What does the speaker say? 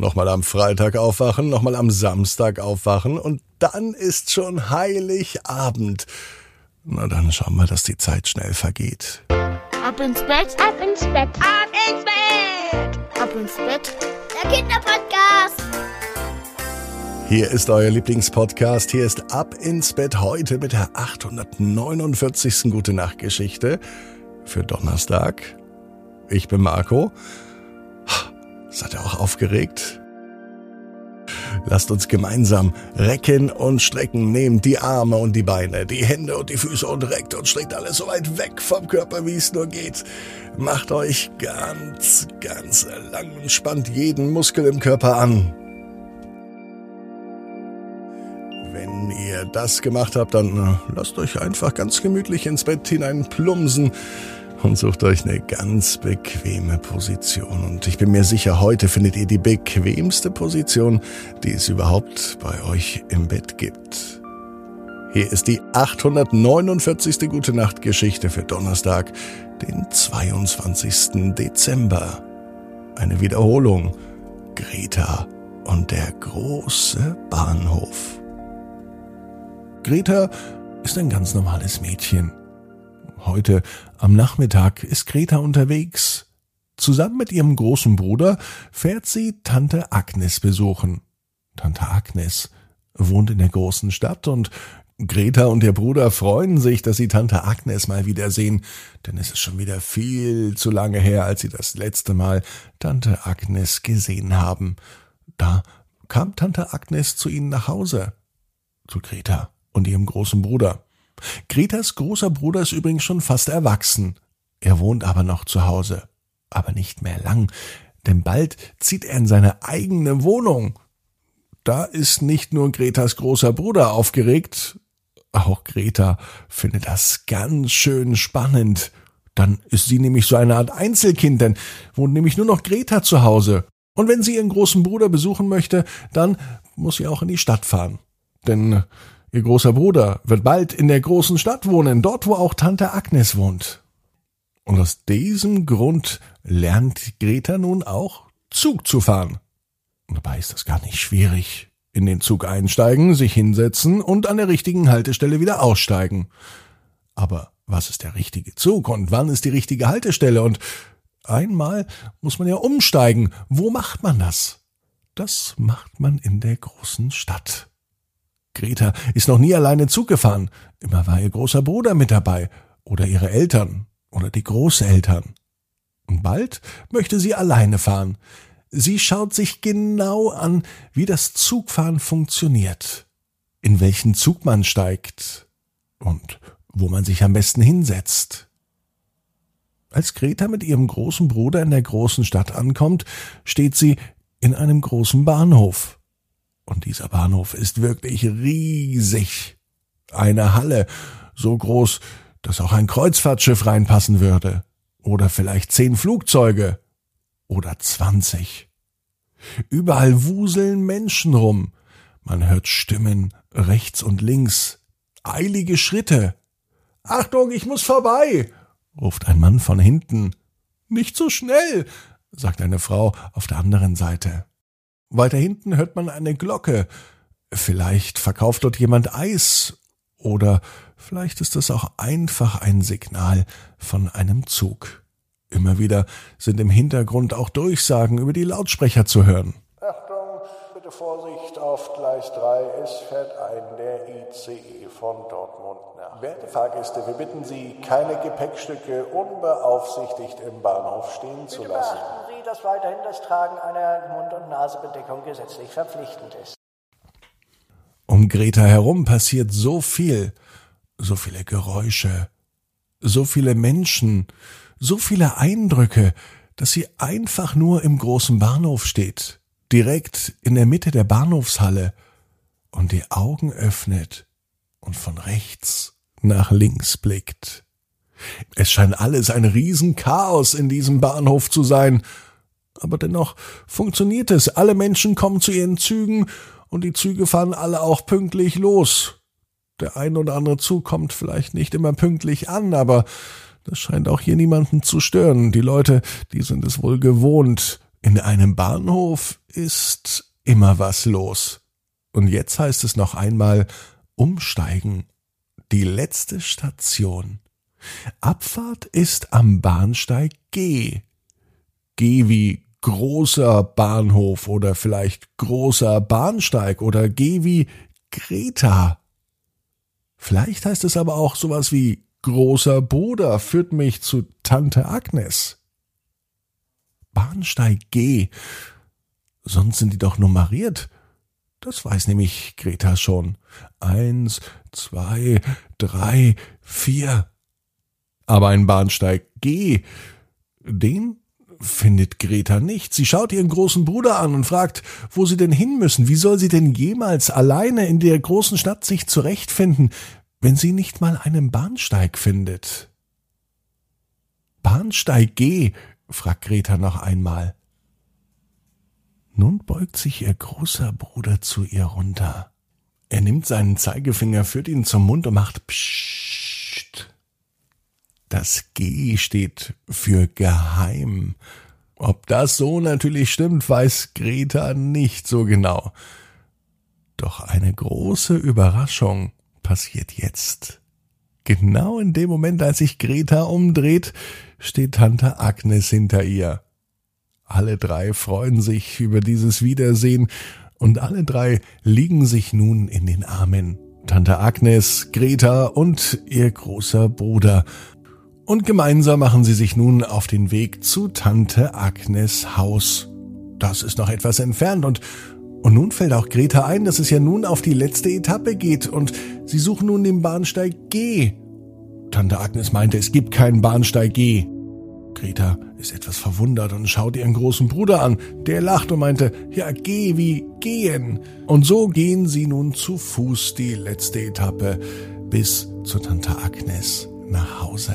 Nochmal am Freitag aufwachen, nochmal am Samstag aufwachen und dann ist schon Heiligabend. Na dann schauen wir, dass die Zeit schnell vergeht. Ab ins Bett, ab ins Bett, ab ins Bett, ab ins Bett. Der Kinderpodcast. Hier ist euer Lieblingspodcast. Hier ist Ab ins Bett heute mit der 849. Gute Nacht Geschichte für Donnerstag. Ich bin Marco. Seid ihr auch aufgeregt? Lasst uns gemeinsam recken und strecken. Nehmt die Arme und die Beine, die Hände und die Füße und reckt und streckt alles so weit weg vom Körper, wie es nur geht. Macht euch ganz, ganz lang und spannt jeden Muskel im Körper an. Wenn ihr das gemacht habt, dann äh, lasst euch einfach ganz gemütlich ins Bett hinein plumsen und sucht euch eine ganz bequeme Position. Und ich bin mir sicher, heute findet ihr die bequemste Position, die es überhaupt bei euch im Bett gibt. Hier ist die 849. Gute Nacht Geschichte für Donnerstag, den 22. Dezember. Eine Wiederholung. Greta und der große Bahnhof. Greta ist ein ganz normales Mädchen. Heute am Nachmittag ist Greta unterwegs. Zusammen mit ihrem großen Bruder fährt sie Tante Agnes besuchen. Tante Agnes wohnt in der großen Stadt und Greta und ihr Bruder freuen sich, dass sie Tante Agnes mal wiedersehen, denn es ist schon wieder viel zu lange her, als sie das letzte Mal Tante Agnes gesehen haben. Da kam Tante Agnes zu ihnen nach Hause, zu Greta und ihrem großen Bruder. Gretas großer Bruder ist übrigens schon fast erwachsen. Er wohnt aber noch zu Hause. Aber nicht mehr lang, denn bald zieht er in seine eigene Wohnung. Da ist nicht nur Gretas großer Bruder aufgeregt, auch Greta findet das ganz schön spannend. Dann ist sie nämlich so eine Art Einzelkind, denn wohnt nämlich nur noch Greta zu Hause. Und wenn sie ihren großen Bruder besuchen möchte, dann muss sie auch in die Stadt fahren. Denn Ihr großer Bruder wird bald in der großen Stadt wohnen, dort wo auch Tante Agnes wohnt. Und aus diesem Grund lernt Greta nun auch Zug zu fahren. Und dabei ist das gar nicht schwierig. In den Zug einsteigen, sich hinsetzen und an der richtigen Haltestelle wieder aussteigen. Aber was ist der richtige Zug und wann ist die richtige Haltestelle? Und einmal muss man ja umsteigen. Wo macht man das? Das macht man in der großen Stadt. Greta ist noch nie alleine Zug gefahren. Immer war ihr großer Bruder mit dabei oder ihre Eltern oder die Großeltern. Und bald möchte sie alleine fahren. Sie schaut sich genau an, wie das Zugfahren funktioniert, in welchen Zug man steigt und wo man sich am besten hinsetzt. Als Greta mit ihrem großen Bruder in der großen Stadt ankommt, steht sie in einem großen Bahnhof. Und dieser Bahnhof ist wirklich riesig. Eine Halle, so groß, dass auch ein Kreuzfahrtschiff reinpassen würde. Oder vielleicht zehn Flugzeuge. Oder zwanzig. Überall wuseln Menschen rum. Man hört Stimmen rechts und links. Eilige Schritte. Achtung, ich muss vorbei, ruft ein Mann von hinten. Nicht so schnell, sagt eine Frau auf der anderen Seite. Weiter hinten hört man eine Glocke. Vielleicht verkauft dort jemand Eis oder vielleicht ist es auch einfach ein Signal von einem Zug. Immer wieder sind im Hintergrund auch Durchsagen über die Lautsprecher zu hören. Achtung, bitte Vorsicht auf Gleis 3, es fährt ein der ICE von Dortmund nach. Werte Fahrgäste, wir bitten Sie, keine Gepäckstücke unbeaufsichtigt im Bahnhof stehen zu lassen dass weiterhin das Tragen einer Mund- und Nasebedeckung gesetzlich verpflichtend ist. Um Greta herum passiert so viel, so viele Geräusche, so viele Menschen, so viele Eindrücke, dass sie einfach nur im großen Bahnhof steht, direkt in der Mitte der Bahnhofshalle und die Augen öffnet und von rechts nach links blickt. Es scheint alles ein Riesenchaos in diesem Bahnhof zu sein, aber dennoch funktioniert es. Alle Menschen kommen zu ihren Zügen und die Züge fahren alle auch pünktlich los. Der ein oder andere Zug kommt vielleicht nicht immer pünktlich an, aber das scheint auch hier niemanden zu stören. Die Leute, die sind es wohl gewohnt, In einem Bahnhof ist immer was los. Und jetzt heißt es noch einmal umsteigen. Die letzte Station. Abfahrt ist am Bahnsteig G. G wie großer Bahnhof oder vielleicht großer Bahnsteig oder G wie Greta. Vielleicht heißt es aber auch sowas wie großer Bruder führt mich zu Tante Agnes. Bahnsteig G. Sonst sind die doch nummeriert. Das weiß nämlich Greta schon. Eins, zwei, drei, vier. Aber ein Bahnsteig G, den findet Greta nicht. Sie schaut ihren großen Bruder an und fragt, wo sie denn hin müssen. Wie soll sie denn jemals alleine in der großen Stadt sich zurechtfinden, wenn sie nicht mal einen Bahnsteig findet? Bahnsteig G, fragt Greta noch einmal. Nun beugt sich ihr großer Bruder zu ihr runter. Er nimmt seinen Zeigefinger, führt ihn zum Mund und macht Psst. Das G steht für geheim. Ob das so natürlich stimmt, weiß Greta nicht so genau. Doch eine große Überraschung passiert jetzt. Genau in dem Moment, als sich Greta umdreht, steht Tante Agnes hinter ihr. Alle drei freuen sich über dieses Wiedersehen und alle drei liegen sich nun in den Armen. Tante Agnes, Greta und ihr großer Bruder. Und gemeinsam machen sie sich nun auf den Weg zu Tante Agnes Haus. Das ist noch etwas entfernt und und nun fällt auch Greta ein, dass es ja nun auf die letzte Etappe geht und sie suchen nun den Bahnsteig G. Tante Agnes meinte, es gibt keinen Bahnsteig G. Greta ist etwas verwundert und schaut ihren großen Bruder an. Der lacht und meinte, ja, geh wie gehen. Und so gehen sie nun zu Fuß die letzte Etappe bis zu Tante Agnes nach Hause.